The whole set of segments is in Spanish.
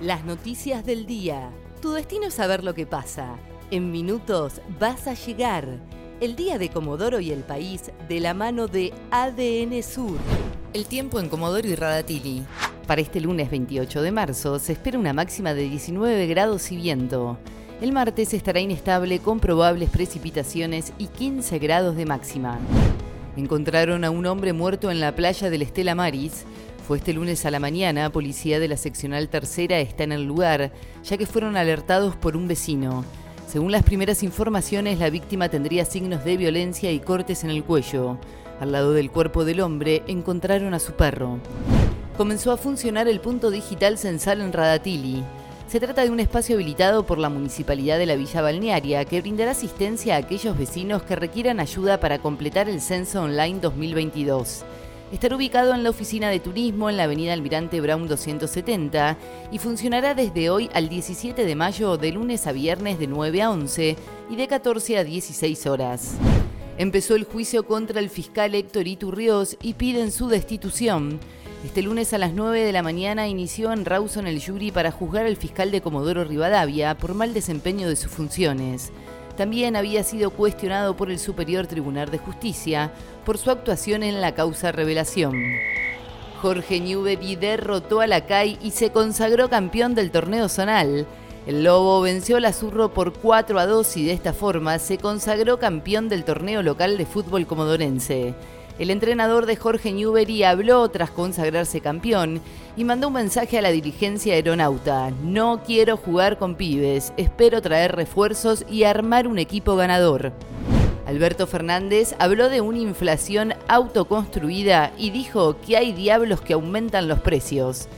Las noticias del día. Tu destino es saber lo que pasa. En minutos vas a llegar. El día de Comodoro y el país de la mano de ADN Sur. El tiempo en Comodoro y Radatili. Para este lunes 28 de marzo se espera una máxima de 19 grados y viento. El martes estará inestable con probables precipitaciones y 15 grados de máxima. Encontraron a un hombre muerto en la playa del Estela Maris. Fue este lunes a la mañana, policía de la seccional tercera está en el lugar, ya que fueron alertados por un vecino. Según las primeras informaciones, la víctima tendría signos de violencia y cortes en el cuello. Al lado del cuerpo del hombre encontraron a su perro. Comenzó a funcionar el punto digital censal en Radatili. Se trata de un espacio habilitado por la Municipalidad de la Villa Balnearia que brindará asistencia a aquellos vecinos que requieran ayuda para completar el censo online 2022. Estará ubicado en la oficina de turismo en la avenida Almirante Brown 270 y funcionará desde hoy al 17 de mayo de lunes a viernes de 9 a 11 y de 14 a 16 horas. Empezó el juicio contra el fiscal Héctor Iturrios y piden su destitución. Este lunes a las 9 de la mañana inició en Rawson el jury para juzgar al fiscal de Comodoro Rivadavia por mal desempeño de sus funciones. También había sido cuestionado por el Superior Tribunal de Justicia por su actuación en la causa revelación. Jorge Newbery derrotó a la CAI y se consagró campeón del torneo zonal. El Lobo venció al Azurro por 4 a 2 y de esta forma se consagró campeón del torneo local de fútbol comodorense. El entrenador de Jorge Newbery habló tras consagrarse campeón y mandó un mensaje a la dirigencia aeronauta. No quiero jugar con pibes, espero traer refuerzos y armar un equipo ganador. Alberto Fernández habló de una inflación autoconstruida y dijo que hay diablos que aumentan los precios.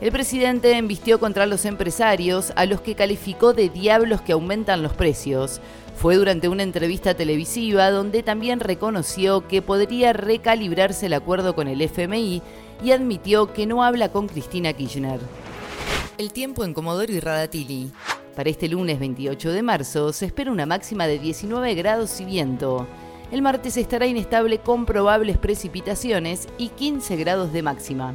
El presidente embistió contra los empresarios, a los que calificó de diablos que aumentan los precios. Fue durante una entrevista televisiva donde también reconoció que podría recalibrarse el acuerdo con el FMI y admitió que no habla con Cristina Kirchner. El tiempo en Comodoro y Radatili. Para este lunes 28 de marzo se espera una máxima de 19 grados y viento. El martes estará inestable con probables precipitaciones y 15 grados de máxima.